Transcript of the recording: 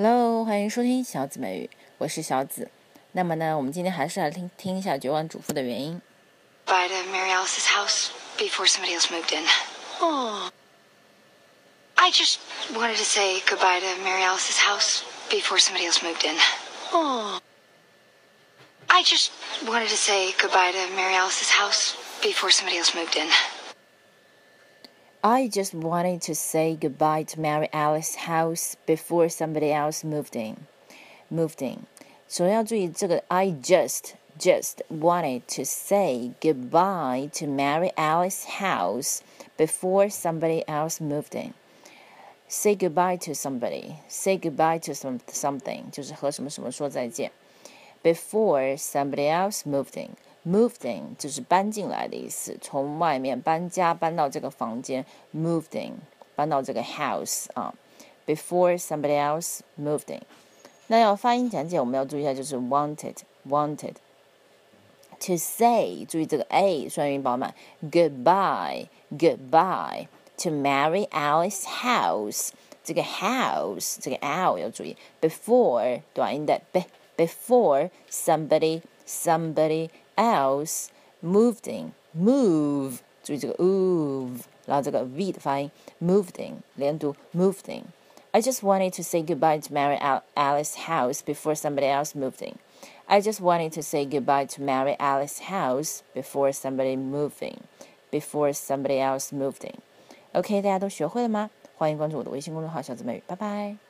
Hello, 欢迎收听小紫美语，我是小紫。那么呢，我们今天还是来听听一下绝望主妇的原音。By to Mary Alice's house before somebody else moved in. Oh, I just wanted to say goodbye to Mary Alice's house before somebody else moved in. Oh, I just wanted to say goodbye to Mary Alice's house before somebody else moved in. I just wanted to say goodbye to Mary Alice's house before somebody else moved in. Moved in. 首先要注意这个 I just just wanted to say goodbye to Mary Alice's house before somebody else moved in. Say goodbye to somebody. Say goodbye to some something，就是和什么什么说再见。Before somebody else moved in. Moved in 就是搬进来的意思，从外面搬家搬到这个房间。Moved in 搬到这个 house 啊。Before somebody else moved in。那要发音讲解，我们要注意一下，就是 wanted wanted to say，注意这个 a 双元饱满。Goodbye goodbye to Mary Alice house，这个 house 这个 l 要注意。Before 短音的 b before somebody somebody else moved in move，注意这个 move，然后这个 v 的发音 moved in 连读 moved in。I just wanted to say goodbye to Mary Al- Alice's house before somebody else moved in. I just wanted to say goodbye to Mary Alice's house before somebody moved in. Before somebody else moved in. OK，大家都学会了吗？欢迎关注我的微信公众号“小姊妹语”，拜拜。